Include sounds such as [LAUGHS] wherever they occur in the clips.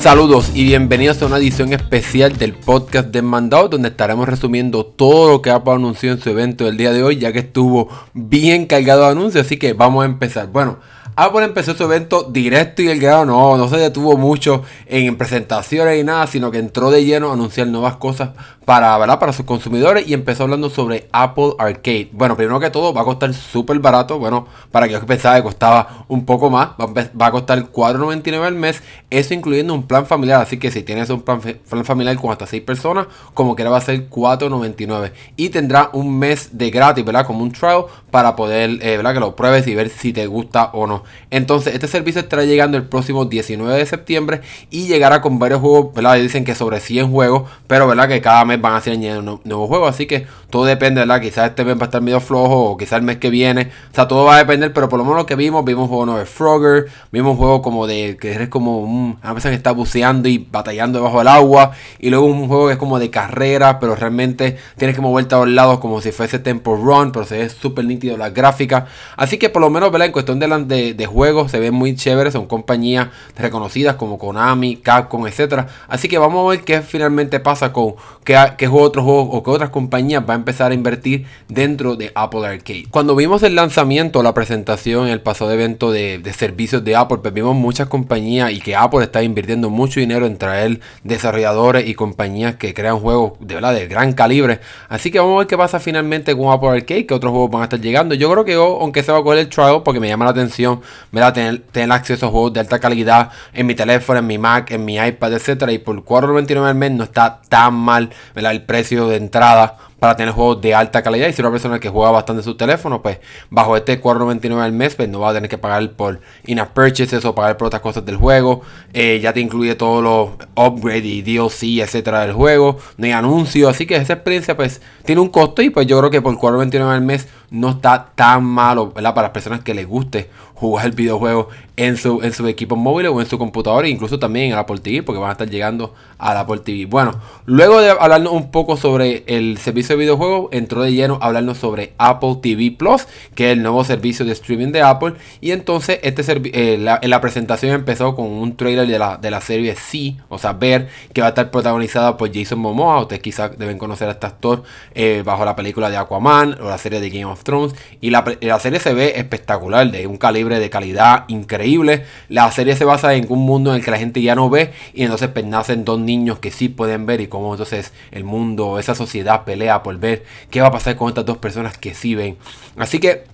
Saludos y bienvenidos a una edición especial del podcast de Mandado donde estaremos resumiendo todo lo que Apple anunció en su evento del día de hoy ya que estuvo bien cargado de anuncios así que vamos a empezar. Bueno, Apple empezó su evento directo y el grado no, no se detuvo mucho en presentaciones y nada, sino que entró de lleno a anunciar nuevas cosas para, ¿verdad? para sus consumidores y empezó hablando sobre Apple Arcade. Bueno, primero que todo va a costar súper barato, bueno, para que yo pensaba que costaba un poco más, va a costar $4.99 al mes, eso incluyendo un plan familiar, así que si tienes un plan, familiar con hasta 6 personas, como quiera va a ser $4.99 y tendrá un mes de gratis, ¿verdad? Como un trial para poder, eh, ¿verdad? Que lo pruebes y ver si te gusta o no. Entonces, este servicio estará llegando el próximo 19 de septiembre y llegará con varios juegos, ¿verdad? Dicen que sobre 100 juegos, pero ¿verdad? Que cada mes van a ser añadiendo nuevos juegos, así que todo depende, ¿verdad? Quizás este mes va a estar medio flojo o quizás el mes que viene, o sea, todo va a depender, pero por lo menos lo que vimos, vimos un juego nuevo de Frogger, vimos un juego como de que eres como un, a veces que está buceando y batallando debajo del agua, y luego un juego que es como de carrera, pero realmente tienes que moverte a los lados como si fuese Tempo Run, pero se ve súper nítido la gráfica, así que por lo menos, ¿verdad? En cuestión de, de, de juegos se ven muy chéveres, son compañías reconocidas como Konami, Capcom, etcétera. Así que vamos a ver qué finalmente pasa con qué, qué otros juegos o qué otras compañías va a empezar a invertir dentro de Apple Arcade. Cuando vimos el lanzamiento, la presentación, el pasado evento de, servicios de Apple, pues vimos muchas compañías y que Apple está invirtiendo mucho dinero en traer desarrolladores y compañías que crean juegos de verdad de gran calibre. Así que vamos a ver qué pasa finalmente con Apple Arcade, que otros juegos van a estar llegando. Yo creo que aunque se va a coger el trial, porque me llama la atención, ¿verdad? tener, acceso a juegos de alta calidad en mi teléfono, en mi Mac, en mi iPad, etcétera. Y por 4.99 al mes no está tan mal el precio de entrada para tener juegos de alta calidad. Y si una persona que juega bastante su teléfono, pues bajo este 4.99 al mes, pues no va a tener que pagar por in-app purchases o pagar por otras cosas del juego. Eh, ya te incluye todos los upgrades y DLC, etcétera, del juego. No hay anuncios. Así que esa experiencia, pues, tiene un costo. Y pues yo creo que por 4.99 al mes no está tan malo. Para las personas que les guste jugar el videojuego en su, en su equipo móvil o en su computadora, e incluso también en Apple TV, porque van a estar llegando a la Apple TV. Bueno, luego de hablarnos un poco sobre el servicio de videojuegos, entró de lleno a hablarnos sobre Apple TV Plus, que es el nuevo servicio de streaming de Apple. Y entonces, este eh, la presentación empezó con un trailer de la, de la serie C, o sea, Ver, que va a estar protagonizada por Jason Momoa. Ustedes quizás deben conocer a este actor eh, bajo la película de Aquaman o la serie de Game of Thrones. Y la, la serie se ve espectacular, de un calibre de calidad increíble. La serie se basa en un mundo en el que la gente ya no ve y entonces pues, nacen dos niños que sí pueden ver y cómo entonces el mundo, esa sociedad pelea por ver qué va a pasar con estas dos personas que sí ven. Así que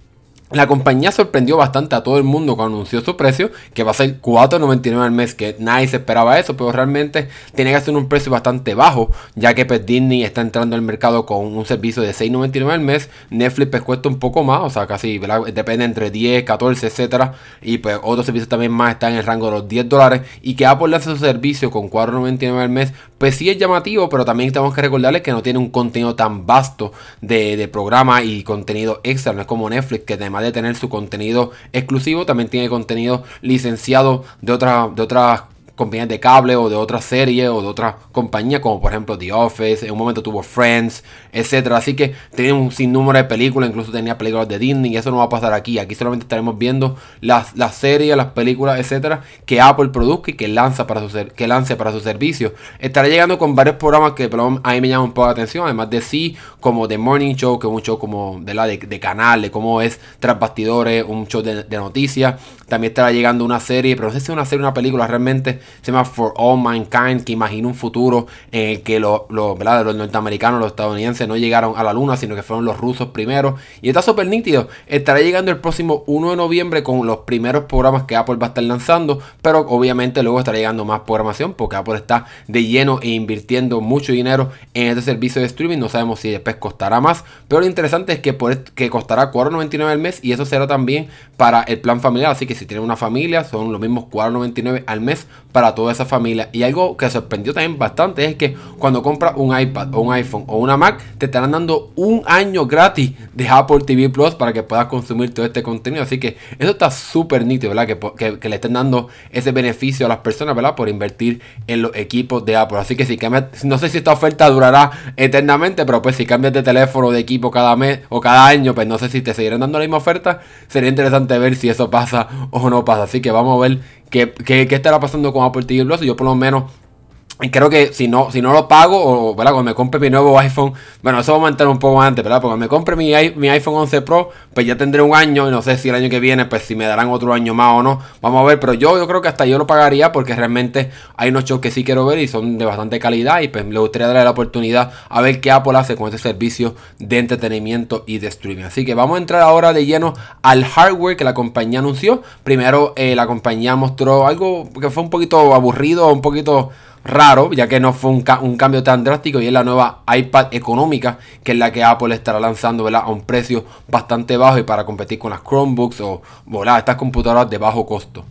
la compañía sorprendió bastante a todo el mundo cuando anunció su precio, que va a ser 4.99 al mes, que nadie se esperaba eso, pero realmente tiene que ser un precio bastante bajo, ya que pues, Disney está entrando al mercado con un servicio de 6.99 al mes, Netflix pues, cuesta un poco más, o sea, casi depende entre 10, 14, etcétera, y pues otros servicios también más están en el rango de los 10 dólares, y que Apple lance su servicio con 4.99 al mes, pues sí es llamativo, pero también tenemos que recordarles que no tiene un contenido tan vasto de, de programa y contenido extra, no es como Netflix, que además de tener su contenido exclusivo, también tiene contenido licenciado de, otra, de otras compañías de cable o de otra serie o de otra compañía, como por ejemplo The Office, en un momento tuvo Friends, etcétera. Así que tiene un sinnúmero de películas, incluso tenía películas de Disney, y eso no va a pasar aquí. Aquí solamente estaremos viendo las, las series, las películas, etcétera, que Apple produzca y que lanza para su que lance para su servicio. Estará llegando con varios programas que a mí me llaman un poco la atención, además de sí, como The Morning Show, que es un show como de la de, canal, de cómo es tras bastidores, un show de, de noticias. También estará llegando una serie, pero no sé si es una serie o una película realmente se llama For All Mankind, que imagina un futuro en el que los, los, los norteamericanos, los estadounidenses no llegaron a la luna, sino que fueron los rusos primero. Y está súper nítido. Estará llegando el próximo 1 de noviembre con los primeros programas que Apple va a estar lanzando, pero obviamente luego estará llegando más programación porque Apple está de lleno e invirtiendo mucho dinero en este servicio de streaming. No sabemos si después costará más, pero lo interesante es que, por, que costará 4.99 al mes y eso será también para el plan familiar. Así que si tienen una familia, son los mismos 4.99 al mes para toda esa familia. Y algo que sorprendió también bastante es que cuando compras un iPad o un iPhone o una Mac, te estarán dando un año gratis de Apple TV Plus para que puedas consumir todo este contenido. Así que eso está súper nítido, ¿verdad? Que, le estén dando ese beneficio a las personas, ¿verdad? Por invertir en los equipos de Apple. Así que si cambias, no sé si esta oferta durará eternamente, pero pues si cambias de teléfono de equipo cada mes o cada año, pues no sé si te seguirán dando la misma oferta. Sería interesante ver si eso pasa o no pasa. Así que vamos a ver qué, qué, qué estará pasando con Apple TV Plus. Yo por lo menos y creo que si no, si no lo pago, o ¿verdad? cuando me compre mi nuevo iPhone, bueno, eso va a entrar un poco antes, ¿verdad? Porque me compre mi, mi, iPhone 11 Pro, pues ya tendré un año, y no sé si el año que viene, pues si me darán otro año más o no. Vamos a ver, pero yo, yo creo que hasta yo lo pagaría porque realmente hay unos shows que sí quiero ver y son de bastante calidad. Y pues me gustaría darle la oportunidad a ver qué Apple hace con este servicio de entretenimiento y de streaming. Así que vamos a entrar ahora de lleno al hardware que la compañía anunció. Primero, eh, la compañía mostró algo que fue un poquito aburrido, un poquito raro, ya que no fue un, cambio tan drástico y es la nueva iPad económica, que es la que Apple estará lanzando a un precio bastante bajo y para competir con las Chromebooks o estas computadoras de bajo costo.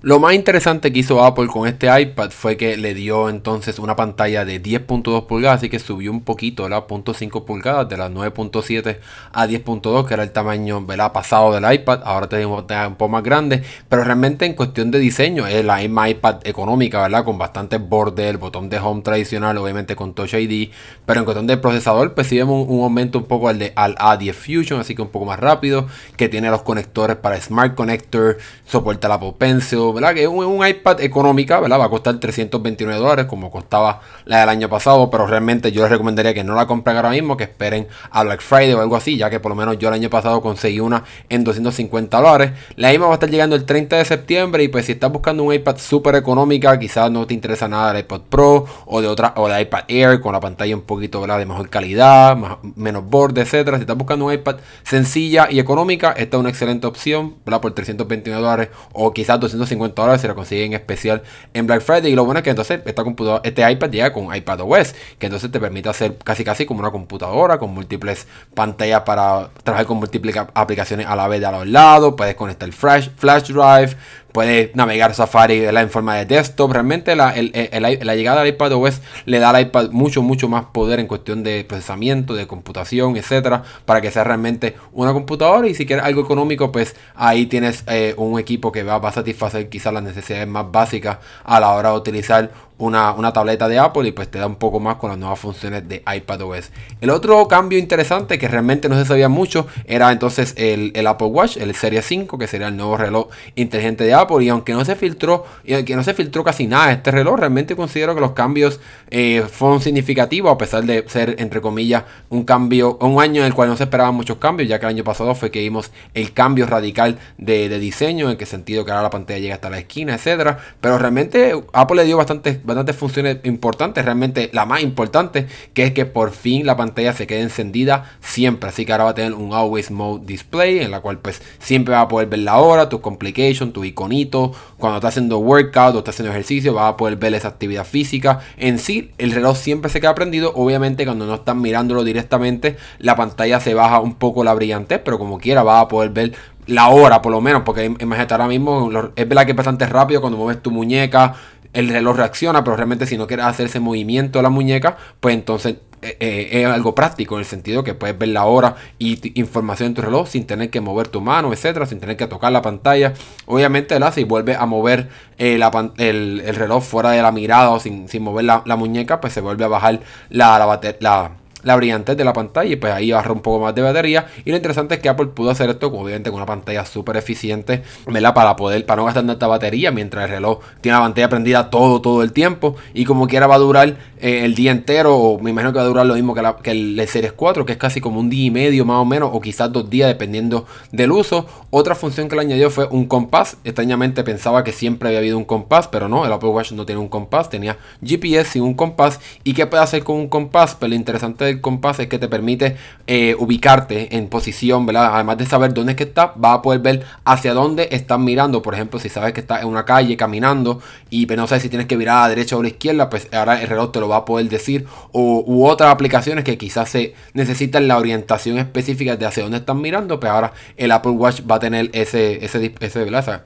Lo más interesante que hizo Apple con este iPad fue que le dio entonces una pantalla de 10.2 pulgadas, así que subió un poquito, la 0.5 pulgadas de las 9.7 a 10.2, que era el tamaño ¿verdad? pasado del iPad. Ahora tenemos un poco más grande, pero realmente en cuestión de diseño es la misma iPad económica, ¿verdad? Con bastantes bordes, el botón de home tradicional, obviamente con Touch ID, pero en cuestión de procesador, pues sí un, aumento un poco al, de, al A10 Fusion, así que un poco más rápido, que tiene los conectores para Smart Connector, soporta la Apple Pencil que es un, iPad económica. Va a costar 329 dólares como costaba la del año pasado, pero realmente yo les recomendaría que no la compren ahora mismo, que esperen a Black Friday o algo así, ya que por lo menos yo el año pasado conseguí una en 250 dólares. La misma va a estar llegando el 30 de septiembre y pues si estás buscando un iPad súper económica, quizás no te interesa nada el iPad Pro o de otra o de iPad Air con la pantalla un poquito de mejor calidad, menos borde, etcétera. Si estás buscando un iPad sencilla y económica, esta es una excelente opción, ¿verdad? Por 329 dólares o quizás 250 dólares se lo consiguen especial en Black Friday. Y lo bueno es que entonces esta computadora, este iPad llega con iPad OS, que entonces te permite hacer casi casi como una computadora con múltiples pantallas para trabajar con múltiples aplicaciones a la vez de a los lados. Puedes conectar flash, flash drive, puedes navegar Safari en forma de desktop. Realmente la, llegada del iPad OS le da al iPad mucho, mucho más poder en cuestión de procesamiento, de computación, etcétera, para que sea realmente una computadora. Y si quieres algo económico, pues ahí tienes eh, un equipo que va, a satisfacer quizás las necesidades más básicas a la hora de utilizar una, tableta de Apple y pues te da un poco más con las nuevas funciones de iPadOS. El otro cambio interesante que realmente no se sabía mucho era entonces el, Apple Watch, el Serie 5, que sería el nuevo reloj inteligente de Apple. Y aunque no se filtró, y aunque no se filtró casi nada de este reloj, realmente considero que los cambios eh, fueron significativos, a pesar de ser, entre comillas, un cambio, un año en el cual no se esperaban muchos cambios, ya que el año pasado fue que vimos el cambio radical de, diseño, en qué sentido que ahora la pantalla llega hasta la esquina, etcétera. Pero realmente Apple le dio bastante bastantes funciones importantes, realmente la más importante, que es que por fin la pantalla se quede encendida siempre. Así que ahora va a tener un Always Mode Display, en la cual pues siempre va a poder ver la hora, tu complication, tu iconito, cuando estás haciendo workout o estás haciendo ejercicio, va a poder ver esa actividad física. En sí, el reloj siempre se queda prendido. Obviamente, cuando no están mirándolo directamente, la pantalla se baja un poco la brillantez, pero como quiera, va a poder ver la hora por lo menos, porque imagínate ahora mismo, es verdad que es bastante rápido cuando mueves tu muñeca, el reloj reacciona, pero realmente si no quieres hacer ese movimiento de la muñeca, pues entonces eh, eh, es algo práctico en el sentido que puedes ver la hora y información en tu reloj sin tener que mover tu mano, etcétera, sin tener que tocar la pantalla. Obviamente, si vuelves a mover eh, el, reloj fuera de la mirada o sin, mover la, muñeca, pues se vuelve a bajar la, la la brillantez de la pantalla y pues ahí ahorra un poco más de batería. Y lo interesante es que Apple pudo hacer esto obviamente con una pantalla súper eficiente, ¿verdad? Para poder, para no gastar tanta batería mientras el reloj tiene la pantalla prendida todo, todo el tiempo. Y como quiera va a durar eh, el día entero, o me imagino que va a durar lo mismo que, la, que el, Series 4, que es casi como un día y medio más o menos, o quizás dos días dependiendo del uso. Otra función que le añadió fue un compás. Extrañamente pensaba que siempre había habido un compás, pero no, el Apple Watch no tiene un compás, tenía GPS sin un compás. ¿Y qué puede hacer con un compás? Pues lo interesante del compás es que te permite eh, ubicarte en posición, ¿verdad? Además de saber dónde es que estás, vas a poder ver hacia dónde estás mirando. Por ejemplo, si sabes que estás en una calle caminando y pues, no sabes si tienes que mirar a derecha o a la izquierda, pues ahora el reloj te lo va a poder decir. O, u otras aplicaciones que quizás se necesitan la orientación específica de hacia dónde están mirando, pues ahora el Apple Watch va a tener ese, ese, ese, ¿verdad?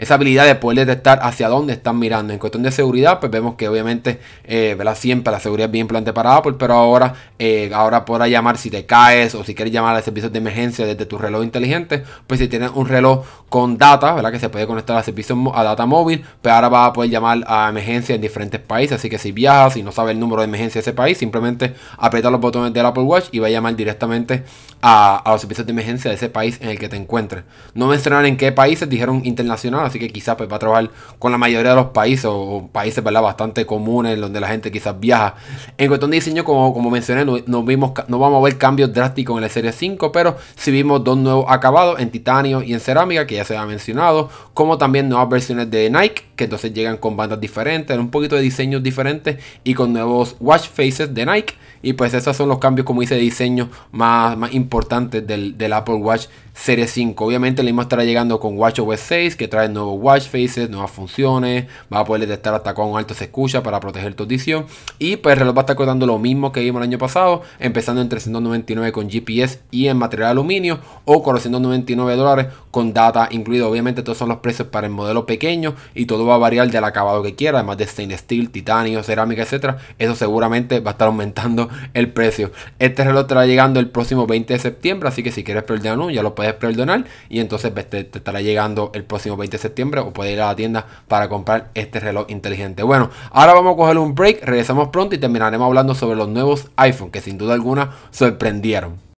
Esa habilidad de poder detectar hacia dónde están mirando. En cuestión de seguridad, pues vemos que obviamente, eh. Siempre la seguridad es bien importante para Apple, pero ahora, eh, ahora podrá llamar si te caes o si quieres llamar a servicios de emergencia desde tu reloj inteligente, pues si tienes un reloj con data, ¿verdad? Que se puede conectar a servicios a data móvil, pues ahora va a poder llamar a emergencia en diferentes países. Así que si viajas y no sabes el número de emergencia de ese país, simplemente aprieta los botones del Apple Watch y va a llamar directamente a, a los servicios de emergencia de ese país en el que te encuentres. No mencionar en qué países, dijeron internacional, así que quizás pues, va a trabajar con la mayoría de los países o, países ¿verdad? bastante comunes donde la gente quizás viaja. En cuestión de diseño, como, como mencioné, no, vimos, no vamos a ver cambios drásticos en la serie 5, pero sí vimos dos nuevos acabados en titanio y en cerámica, que ya se ha mencionado, como también nuevas versiones de Nike, que entonces llegan con bandas diferentes, un poquito de diseños diferentes y con nuevos watch faces de Nike. Y pues esos son los cambios, como dice, de diseño más, más importantes del, Apple Watch Serie 5. Obviamente el mismo estará llegando con WatchOS 6 que trae nuevos watch faces, nuevas funciones, va a poder detectar hasta cuán alto se escucha para proteger tu audición y pues el reloj va a estar costando lo mismo que vimos el año pasado, empezando en 399 con GPS y en material de aluminio o 499 dólares con data incluido. Obviamente todos son los precios para el modelo pequeño y todo va a variar del acabado que quiera, además de stainless steel, titanio, cerámica, etcétera. Eso seguramente va a estar aumentando [LAUGHS] el precio. Este reloj estará llegando el próximo 20 de septiembre, así que si quieres uno ya lo puedes perdonar y entonces pues, te, estará llegando el próximo 20 de septiembre o puedes ir a la tienda para comprar este reloj inteligente. Bueno, ahora vamos a coger un break, regresamos pronto y terminaremos hablando sobre los nuevos iPhone que sin duda alguna sorprendieron.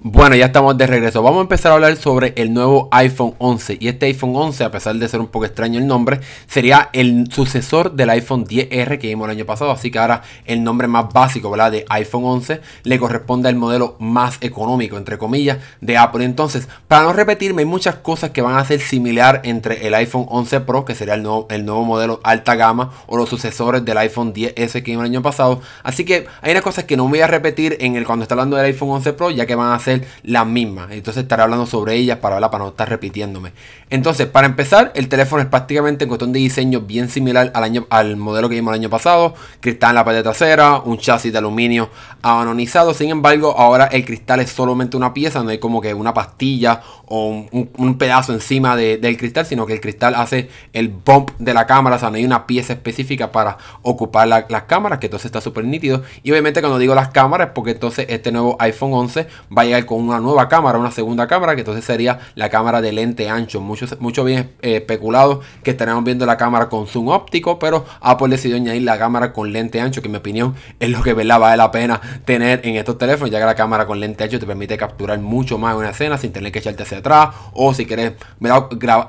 Bueno, ya estamos de regreso. Vamos a empezar a hablar sobre el nuevo iPhone 11. Y este iPhone 11, a pesar de ser un poco extraño el nombre, sería el sucesor del iPhone 10R que vimos el año pasado. Así que ahora el nombre más básico, ¿verdad? De iPhone 11 le corresponde al modelo más económico, entre comillas, de Apple. Entonces, para no repetirme, hay muchas cosas que van a ser similar entre el iPhone 11 Pro, que sería el nuevo, el nuevo modelo alta gama, o los sucesores del iPhone 10S que vimos el año pasado. Así que hay unas cosas que no voy a repetir en el cuando está hablando del iPhone 11 Pro, ya que van a ser la misma Entonces estaré hablando sobre ellas para, para no estar repitiéndome. Entonces, para empezar, el teléfono es prácticamente en cuestión de diseño bien similar al, año, al modelo que vimos el año pasado. Cristal en la parte trasera, un chasis de aluminio anonizado. Sin embargo, ahora el cristal es solamente una pieza, no hay como que una pastilla o un, pedazo encima del cristal, sino que el cristal hace el bump de la cámara, o sea, no hay una pieza específica para ocupar las cámaras, que entonces está súper nítido. Y obviamente cuando digo las cámaras, porque entonces este nuevo iPhone 11 va a llegar con una nueva cámara, una segunda cámara, que entonces sería la cámara de lente ancho. Muchos mucho bien eh, especulado que estaremos viendo la cámara con zoom óptico, pero Apple decidió añadir la cámara con lente ancho, que en mi opinión es lo que vale la pena tener en estos teléfonos, ya que la cámara con lente ancho te permite capturar mucho más una escena sin tener que echarte hacia atrás, o si quieres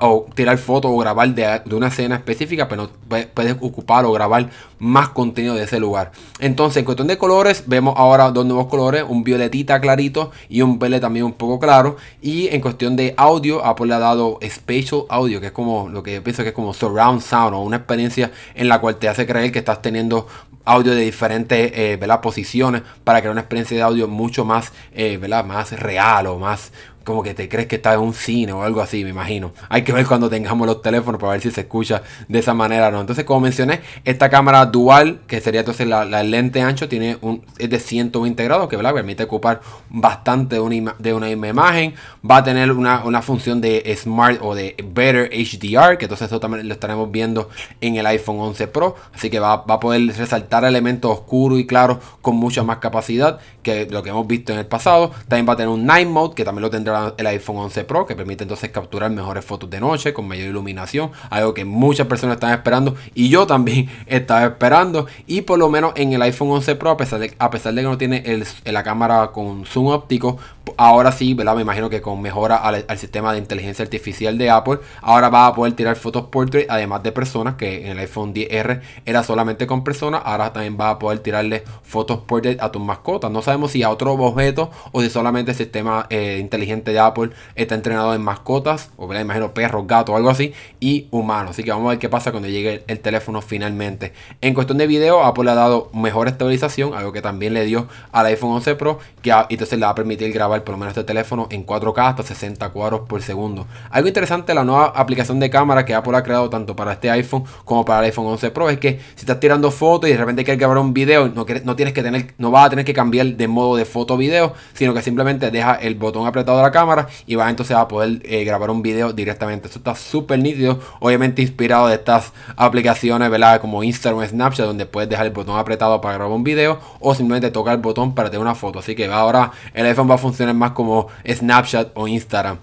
o tirar fotos o grabar de, una escena específica, pero puedes ocupar o grabar más contenido de ese lugar. Entonces, en cuestión de colores, vemos ahora dos nuevos colores, un violetita clarito y un verde también un poco claro. Y en cuestión de audio, Apple le ha dado Spatial Audio, que es como lo que yo pienso que es como Surround Sound o una experiencia en la cual te hace creer que estás teniendo audio de diferentes eh, posiciones para crear una experiencia de audio mucho más, eh, más real o más, como que te crees que estás en un cine o algo así, me imagino. Hay que ver cuando tengamos los teléfonos para ver si se escucha de esa manera o no. Entonces, como mencioné, esta cámara dual, que sería entonces la, lente ancho, tiene un, es de 120 grados, que ¿verdad? permite ocupar bastante de una, de una misma imagen. Va a tener una, función de Smart o de Better HDR, que entonces eso también lo estaremos viendo en el iPhone 11 Pro. Así que va, va a poder resaltar elementos oscuros y claros con mucha más capacidad que lo que hemos visto en el pasado. También va a tener un Night Mode, que también lo tendrá el iPhone 11 Pro, que permite entonces capturar mejores fotos de noche con mayor iluminación, algo que muchas personas están esperando y yo también [LAUGHS] estaba esperando. Y por lo menos en el iPhone 11 Pro, a pesar de, a pesar de que no tiene el, la cámara con zoom óptico, ahora sí, ¿verdad? Me imagino que con mejora al, sistema de inteligencia artificial de Apple, ahora va a poder tirar fotos portrait además de personas, que en el iPhone 10R era solamente con personas, ahora también va a poder tirarle fotos portrait a tus mascotas. No sabemos si a otro objeto o si solamente el sistema eh, inteligente de Apple está entrenado en mascotas, o ¿verdad? imagino perros, gatos, algo así, y humanos. Así que vamos a ver qué pasa cuando llegue el teléfono finalmente. En cuestión de video, Apple le ha dado mejor estabilización, algo que también le dio al iPhone 11 Pro, que entonces le va a permitir grabar por lo menos este teléfono en 4K hasta 60 cuadros por segundo. Algo interesante, la nueva aplicación de cámara que Apple ha creado tanto para este iPhone como para el iPhone 11 Pro es que si estás tirando fotos y de repente quieres grabar un video, no, no tienes que tener, no vas a tener que cambiar de modo de foto video, sino que simplemente deja el botón apretado de la cámara y vas entonces a poder eh, grabar un video directamente. Esto está súper nítido, obviamente inspirado de estas aplicaciones, ¿verdad? Como Instagram, Snapchat, donde puedes dejar el botón apretado para grabar un video o simplemente tocar el botón para tener una foto. Así que ahora el iPhone va a funcionar más como Snapchat o Instagram.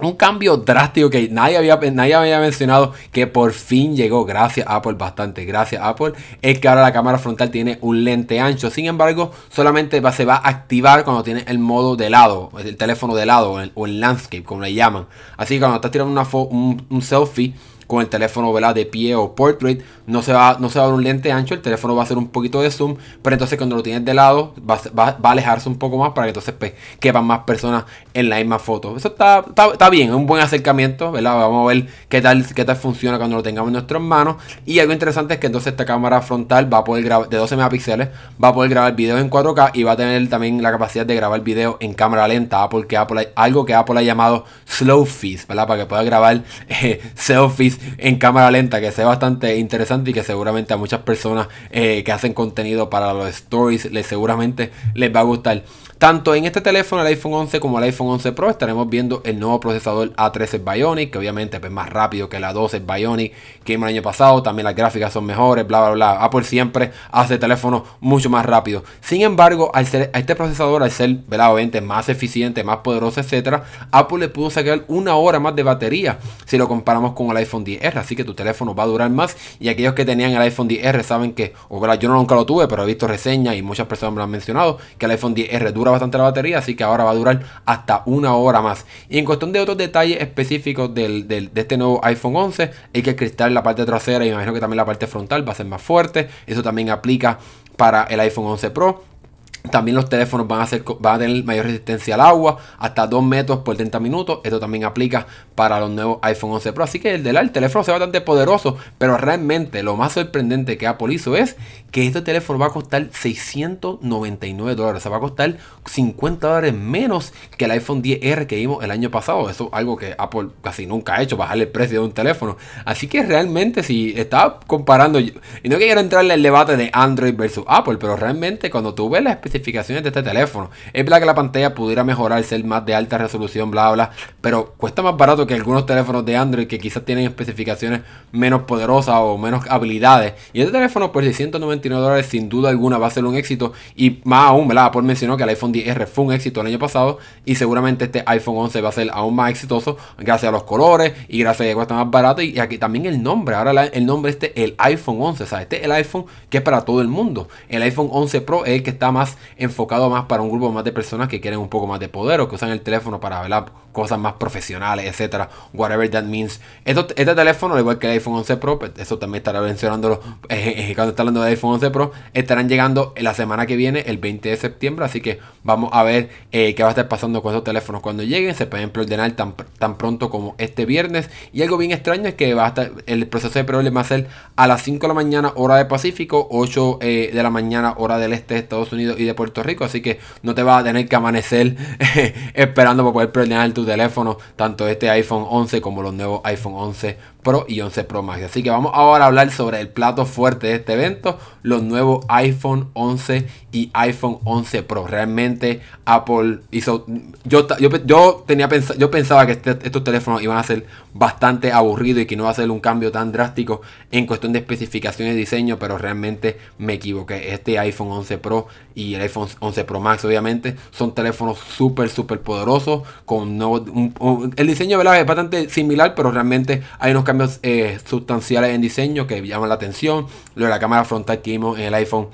un cambio drástico que nadie había, nadie había mencionado que por fin llegó gracias Apple, bastante gracias Apple, es que ahora la cámara frontal tiene un lente ancho. Sin embargo, solamente se va a activar cuando tiene el modo de lado, el teléfono de lado o el, landscape, como le llaman. Así que cuando estás tirando una un, un selfie, con el teléfono de pie o portrait, no se, va, no se va a dar un lente ancho, el teléfono va a hacer un poquito de zoom, pero entonces cuando lo tienes de lado va, a alejarse un poco más para que entonces pues, quepan más personas en la misma foto. Eso está, está, bien, es un buen acercamiento, ¿verdad? Vamos a ver qué tal, qué tal funciona cuando lo tengamos en nuestras manos. Y algo interesante es que entonces esta cámara frontal va a poder grabar de 12 megapíxeles, va a poder grabar video en 4K y va a tener también la capacidad de grabar video en cámara lenta, Apple, algo que Apple ha llamado slow fees, ¿verdad? Para que pueda grabar [LAUGHS] eh, selfies en cámara lenta, que sea bastante interesante y que seguramente a muchas personas eh, que hacen contenido para los stories les seguramente les va a gustar. Tanto en este teléfono, el iPhone 11 como el iPhone 11 Pro, estaremos viendo el nuevo procesador A13 Bionic, que obviamente es más rápido que la 12 Bionic que el año pasado. También las gráficas son mejores, bla, bla, bla. Apple siempre hace teléfonos mucho más rápido. Sin embargo, al ser, a este procesador, al ser, obviamente, más eficiente, más poderoso, etcétera, Apple le pudo sacar una hora más de batería si lo comparamos con el iPhone 10R. Así que tu teléfono va a durar más. Y aquellos que tenían el iPhone 10R saben que, o verdad, yo nunca lo tuve, pero he visto reseñas y muchas personas me lo han mencionado, que el iPhone 10R dura bastante la batería, así que ahora va a durar hasta una hora más. Y en cuestión de otros detalles específicos del, de este nuevo iPhone 11, hay que el cristal la parte trasera y me imagino que también la parte frontal va a ser más fuerte. Eso también aplica para el iPhone 11 Pro. También los teléfonos van a, ser, van a tener mayor resistencia al agua, hasta 2 metros por 30 minutos. Esto también aplica para los nuevos iPhone 11 Pro. Así que el del teléfono se bastante poderoso, pero realmente lo más sorprendente que Apple hizo es que este teléfono va a costar 699 dólares. O sea, va a costar 50 dólares menos que el iPhone 10R que vimos el año pasado. Eso es algo que Apple casi nunca ha hecho, bajarle el precio de un teléfono. Así que realmente si estaba comparando, y no quiero entrarle en el debate de Android versus Apple, pero realmente cuando tú ves la especie especificaciones de este teléfono. Es verdad que la pantalla pudiera mejorar, ser más de alta resolución, bla, bla, pero cuesta más barato que algunos teléfonos de Android que quizás tienen especificaciones menos poderosas o menos habilidades. Y este teléfono por 699 dólares sin duda alguna va a ser un éxito. Y más aún, ¿verdad? Apple mencionó que el iPhone 10R fue un éxito el año pasado y seguramente este iPhone 11 va a ser aún más exitoso gracias a los colores y gracias a que cuesta más barato y aquí también el nombre. Ahora el nombre este, el iPhone 11, o sea, este es el iPhone que es para todo el mundo. El iPhone 11 Pro es el que está más enfocado más para un grupo más de personas que quieren un poco más de poder o que usan el teléfono para ver cosas más profesionales, etcétera, whatever that means. este teléfono, al igual que el iPhone 11 Pro, pues, eso también estará mencionándolo eh, eh, cuando está hablando del iPhone 11 Pro, estarán llegando la semana que viene, el 20 de septiembre, así que vamos a ver eh, qué va a estar pasando con esos teléfonos cuando lleguen, se pueden preordenar tan, tan pronto como este viernes, y algo bien extraño es que va a estar, el proceso de preorden va a ser a las 5 de la mañana hora de Pacífico, 8 de la mañana hora del este de Estados Unidos y de Puerto Rico, así que no te vas a tener que amanecer [LAUGHS] esperando para poder preordenar tu teléfono, tanto este iPhone 11 como los nuevos iPhone 11 Pro y 11 Pro Max. Así que vamos ahora a hablar sobre el plato fuerte de este evento, los nuevos iPhone 11 y iPhone 11 Pro. Realmente Apple hizo... Yo, yo, tenía yo pensaba que este, estos teléfonos iban a ser bastante aburridos y que no iba a ser un cambio tan drástico en cuestión de especificaciones de diseño, pero realmente me equivoqué. Este iPhone 11 Pro y el iPhone 11 Pro Max obviamente son teléfonos súper, súper poderosos. Con el diseño es bastante similar, pero realmente hay unos cambios eh, sustanciales en diseño que llaman la atención. Lo de la cámara frontal que vimos en el iPhone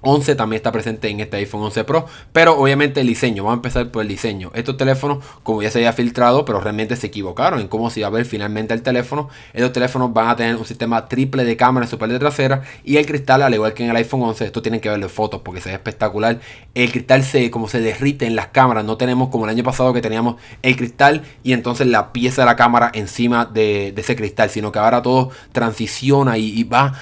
11 también está presente en este iPhone 11 Pro, pero obviamente el diseño, vamos a empezar por el diseño. Estos teléfonos, como ya se había filtrado, pero realmente se equivocaron en cómo se iba a ver finalmente el teléfono. Estos teléfonos van a tener un sistema triple de cámara en su parte trasera y el cristal, al igual que en el iPhone 11, esto tienen que verlo en fotos porque se ve espectacular. El cristal se como se derrite en las cámaras, no tenemos como el año pasado que teníamos el cristal y entonces la pieza de la cámara encima de, ese cristal, sino que ahora todo transiciona y, va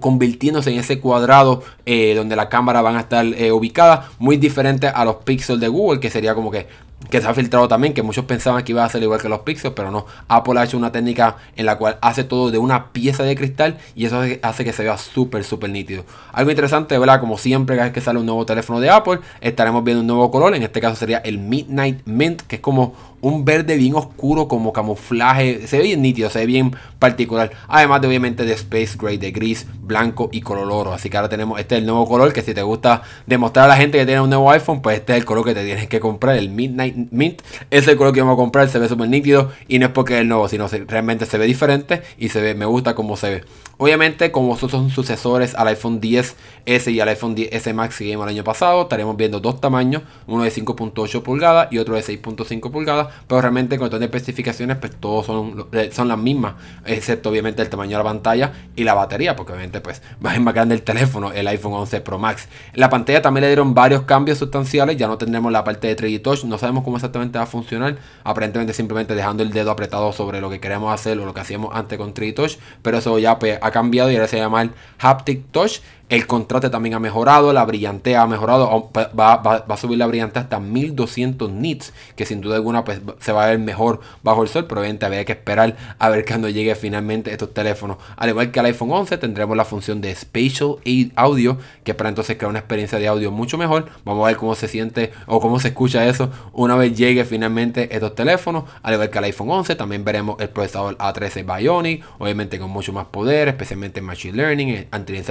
convirtiéndose en ese cuadrado eh, donde la cámara van a estar eh, ubicadas, muy diferente a los píxeles de Google, que sería como que que se ha filtrado también, que muchos pensaban que iba a ser igual que los Pixels, pero no. Apple ha hecho una técnica en la cual hace todo de una pieza de cristal y eso hace que se vea súper, súper nítido. Algo interesante, ¿verdad? Como siempre, cada vez que sale un nuevo teléfono de Apple, estaremos viendo un nuevo color. En este caso sería el Midnight Mint, que es como un verde bien oscuro como camuflaje. Se ve bien nítido, se ve bien particular. Además de obviamente de Space Gray, de gris, blanco y color oro. Así que ahora tenemos este es el nuevo color que si te gusta demostrar a la gente que tiene un nuevo iPhone, pues este es el color que te tienes que comprar, el Midnight Mint. Es el color que vamos a comprar, se ve súper nítido y no es porque es el nuevo, sino realmente se ve diferente y se ve, me gusta cómo se ve. Obviamente, como son sucesores al iPhone 10S y al iPhone 10S Max que vimos el año pasado, estaremos viendo dos tamaños, uno de 5.8 pulgadas y otro de 6.5 pulgadas, pero realmente en cuestión de especificaciones, pues todos son, eh, son las mismas, excepto obviamente el tamaño de la pantalla y la batería, porque obviamente pues [LAUGHS] ser más grande el teléfono, el iPhone 11 Pro Max. En la pantalla también le dieron varios cambios sustanciales, ya no tendremos la parte de 3D Touch, no sabemos cómo exactamente va a funcionar, aparentemente simplemente dejando el dedo apretado sobre lo que queremos hacer o lo que hacíamos antes con 3D Touch, pero eso ya pues, ha cambiado y ahora se llama el Haptic Touch. El contraste también ha mejorado, la brillantez ha mejorado, va, a subir la brillantez hasta 1200 nits, que sin duda alguna pues, se va a ver mejor bajo el sol, pero obviamente había que esperar a ver cuando llegue finalmente estos teléfonos. Al igual que el iPhone 11 tendremos la función de Spatial Audio, que para entonces crea una experiencia de audio mucho mejor. Vamos a ver cómo se siente o cómo se escucha eso una vez llegue finalmente estos teléfonos. Al igual que el iPhone 11 también veremos el procesador A13 Bionic, obviamente con mucho más poder, especialmente en Machine Learning,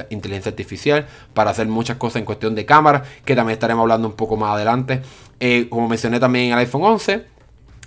inteligencia artificial para hacer muchas cosas en cuestión de cámara, que también estaremos hablando un poco más adelante. Eh, como mencioné también el iPhone 11.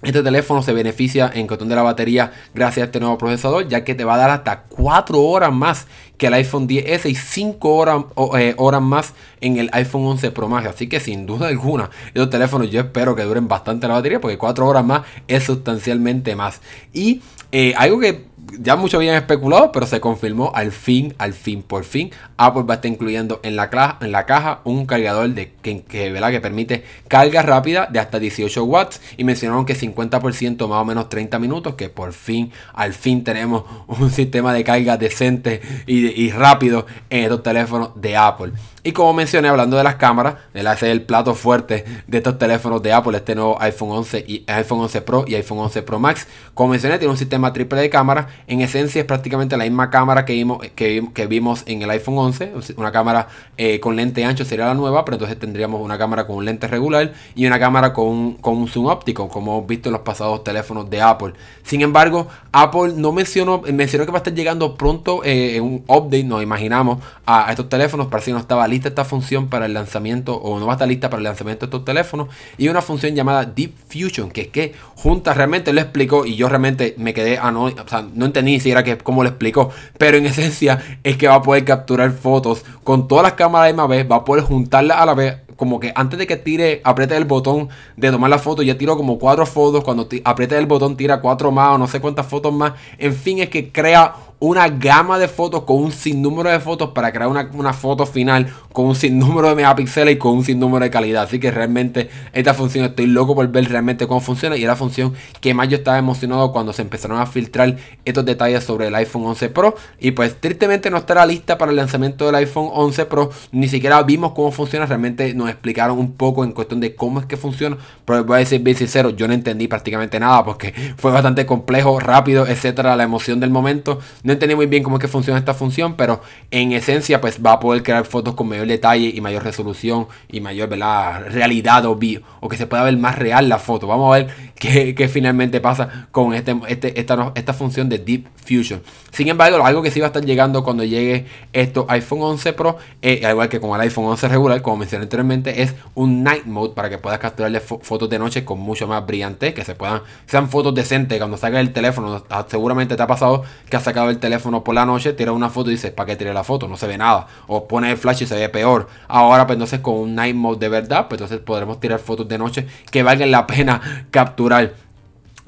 Este teléfono se beneficia en cuestión de la batería gracias a este nuevo procesador, ya que te va a dar hasta 4 horas más que el iPhone 10S y 5 horas, eh, horas más en el iPhone 11 Pro Max. Así que sin duda alguna, estos teléfonos yo espero que duren bastante la batería, porque 4 horas más es sustancialmente más. Y eh, algo que ya mucho habían especulado, pero se confirmó al fin, al fin, por fin. Apple va a estar incluyendo en la, en la caja un cargador de, que, que, que permite carga rápida de hasta 18 watts. Y mencionaron que 50% más o menos 30 minutos. Que por fin, al fin tenemos un [LAUGHS] sistema de carga decente y, y rápido en estos teléfonos de Apple. Y como mencioné, hablando de las cámaras, el es el plato fuerte de estos teléfonos de Apple, este nuevo iPhone 11 y iPhone 11 Pro y iPhone 11 Pro Max. Como mencioné, tiene un sistema triple de cámara. En esencia es prácticamente la misma cámara que vimos, que, vimos en el iPhone 11. Una cámara eh, con lente ancho sería la nueva, pero entonces tendríamos una cámara con un lente regular y una cámara con con un zoom óptico, como hemos visto en los pasados teléfonos de Apple. Sin embargo, Apple no mencionó, mencionó que va a estar llegando pronto eh, un update, nos imaginamos, a, estos teléfonos. Parece que no estaba listo esta función para el lanzamiento o no va a estar lista para el lanzamiento de estos teléfonos y una función llamada Deep Fusion que es que junta realmente lo explicó y yo realmente me quedé a no, o sea, no entendí ni siquiera que, cómo lo explicó pero en [LAUGHS] esencia es que va a poder capturar fotos con todas las cámaras a la misma vez va a poder juntarlas a la vez como que antes de que tire, apriete el botón de tomar la foto, ya tiro como cuatro fotos. Cuando apriete el botón, tira cuatro más o no sé cuántas fotos más. En fin, es que crea una gama de fotos con un sinnúmero de fotos para crear una, foto final con un sinnúmero de megapíxeles y con un sinnúmero de calidad. Así que realmente esta función estoy loco por ver realmente cómo funciona y es la función que más yo estaba emocionado cuando se empezaron a filtrar estos detalles sobre el iPhone 11 Pro. Y pues tristemente no estará lista para el lanzamiento del iPhone 11 Pro. Ni siquiera vimos cómo funciona. Realmente nos explicaron un poco en cuestión de cómo es que funciona. Pero voy a decir bien sincero, yo no entendí prácticamente nada porque [LAUGHS] fue bastante complejo, rápido, etcétera. La emoción del momento no entendí muy bien cómo es que funciona esta función, pero en esencia pues va a poder crear fotos con mayor detalle y mayor resolución y mayor realidad o, o que se pueda ver más real la foto. Vamos a ver [LAUGHS] qué, finalmente pasa con este, este, esta, esta función de Deep Fusion. Sin embargo, algo que sí va a estar llegando cuando llegue esto iPhone 11 Pro, eh, al igual que con el iPhone 11 regular, como mencioné anteriormente, es un Night Mode para que puedas capturarle fotos de noche con mucho más brillante, que se puedan, sean fotos decentes cuando saques el teléfono. Seguramente te ha pasado que has sacado el teléfono por la noche, tiras una foto y dices, ¿para qué tiré la foto? No se ve nada. O pones el flash y se ve peor. Ahora, pues entonces con un Night Mode de verdad, pues entonces podremos tirar fotos de noche que valgan la pena [LAUGHS] capturar.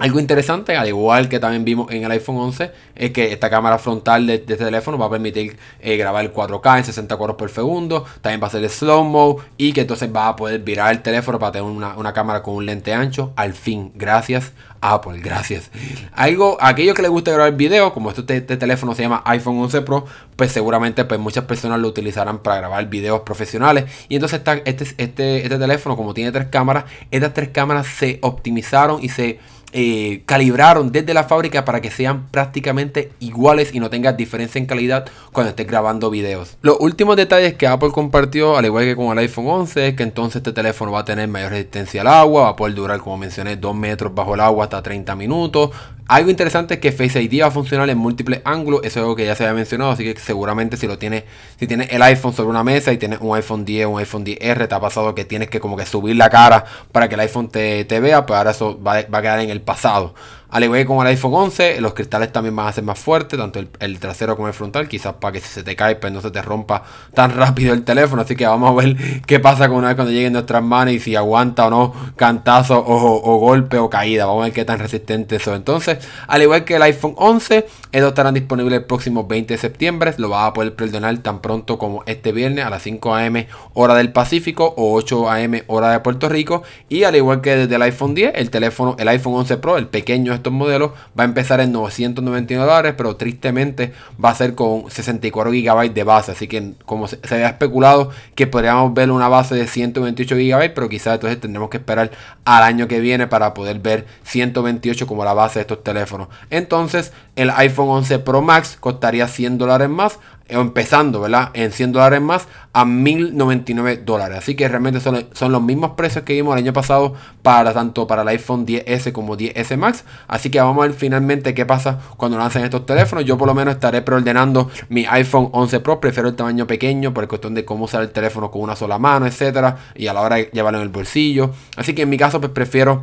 Algo interesante, al igual que también vimos en el iPhone 11, es que esta cámara frontal de, este teléfono va a permitir eh, grabar el 4K en 60 cuadros por segundo. También va a ser slow-mo y que entonces va a poder virar el teléfono para tener una, cámara con un lente ancho. Al fin, gracias Apple, gracias. Algo, aquellos que les gusta grabar video, como este, este, teléfono se llama iPhone 11 Pro, pues seguramente pues muchas personas lo utilizarán para grabar videos profesionales. Y entonces este, este, este teléfono, como tiene tres cámaras, estas tres cámaras se optimizaron y se eh, calibraron desde la fábrica para que sean prácticamente iguales y no tengas diferencia en calidad cuando estés grabando videos. Los últimos detalles que Apple compartió, al igual que con el iPhone 11, es que entonces este teléfono va a tener mayor resistencia al agua, va a poder durar, como mencioné, 2 metros bajo el agua hasta 30 minutos. Algo interesante es que Face ID va a funcionar en múltiples ángulos, eso es algo que ya se había mencionado, así que seguramente si lo tienes, si tienes el iPhone sobre una mesa y tienes un iPhone 10 o un iPhone 10R, te ha pasado que tienes que como que subir la cara para que el iPhone te, vea, pues ahora eso va, va a quedar en el pasado. Al igual que con el iPhone 11, los cristales también van a ser más fuertes, tanto el, trasero como el frontal, quizás para que si se te cae, pues no se te rompa tan [LAUGHS] rápido el teléfono. Así que vamos a ver [LAUGHS] qué pasa con una vez cuando lleguen nuestras manos y si aguanta o no cantazo o, golpe o caída. Vamos a ver qué tan resistente eso. Entonces, al igual que el iPhone 11, estos estarán disponibles el próximo 20 de septiembre. Lo vas a poder perdonar tan pronto como este viernes a las 5 am hora del Pacífico o 8 am hora de Puerto Rico. Y al igual que desde el iPhone 10, el teléfono, el iPhone 11 Pro, el pequeño estos modelos va a empezar en 999 dólares, pero tristemente va a ser con 64 GB de base. Así que como se, había especulado que podríamos ver una base de 128 GB, pero quizás entonces tendremos que esperar al año que viene para poder ver 128 como la base de estos teléfonos. Entonces el iPhone 11 Pro Max costaría 100 dólares más empezando, ¿verdad? En 100 dólares más a 1099 dólares. Así que realmente son, son, los mismos precios que vimos el año pasado para tanto para el iPhone 10S como 10S Max. Así que vamos a ver finalmente qué pasa cuando lancen estos teléfonos. Yo por lo menos estaré preordenando mi iPhone 11 Pro. Prefiero el tamaño pequeño por cuestión de cómo usar el teléfono con una sola mano, etcétera. Y a la hora de llevarlo en el bolsillo. Así que en mi caso pues prefiero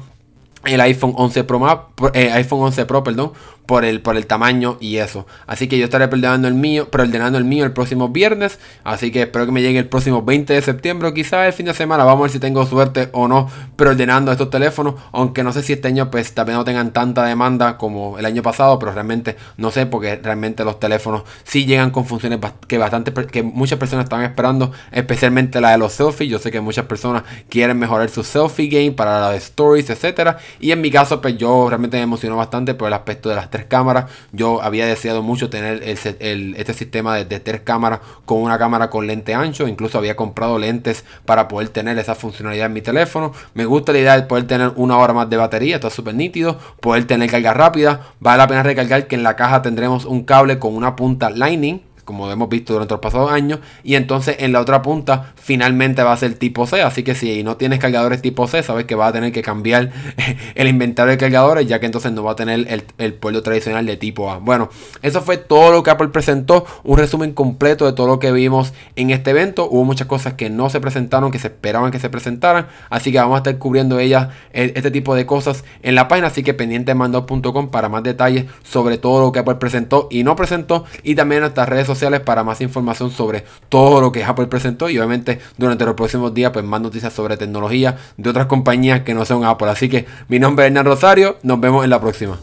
el iPhone 11 Pro, eh, iPhone 11 Pro, perdón, por el, por el tamaño y eso. Así que yo estaré preordenando el mío, preordenando el mío el próximo viernes. Así que espero que me llegue el próximo 20 de septiembre quizás el fin de semana. Vamos a ver si tengo suerte o no preordenando estos teléfonos. Aunque no sé si este año pues también no tengan tanta demanda como el año pasado. Pero realmente no sé porque realmente los teléfonos sí llegan con funciones que bastante que muchas personas están esperando. Especialmente la de los selfies. Yo sé que muchas personas quieren mejorar su selfie game para la de stories, etcétera. Y en mi caso pues yo realmente me emociono bastante por el aspecto de las cámaras. Yo había deseado mucho tener este sistema de, tres cámaras con una cámara con lente ancho. Incluso había comprado lentes para poder tener esa funcionalidad en mi teléfono. Me gusta la idea de poder tener una hora más de batería. Esto es súper nítido. Poder tener carga rápida. Vale la pena recalcar que en la caja tendremos un cable con una punta Lightning como hemos visto durante los pasados años. Y entonces en la otra punta finalmente va a ser tipo C. Así que si no tienes cargadores tipo C, sabes que va a tener que cambiar [LAUGHS] el inventario de cargadores, ya que entonces no va a tener el, el puerto tradicional de tipo A. Bueno, eso fue todo lo que Apple presentó. Un resumen completo de todo lo que vimos en este evento. Hubo muchas cosas que no se presentaron, que se esperaban que se presentaran. Así que vamos a estar cubriendo ellas, e, este tipo de cosas en la página. Así que pendiente de para más detalles sobre todo lo que Apple presentó y no presentó. Y también en nuestras redes para más información sobre todo lo que Apple presentó y obviamente durante los próximos días pues más noticias sobre tecnología de otras compañías que no son Apple. Así que mi nombre es Hernán Rosario, nos vemos en la próxima.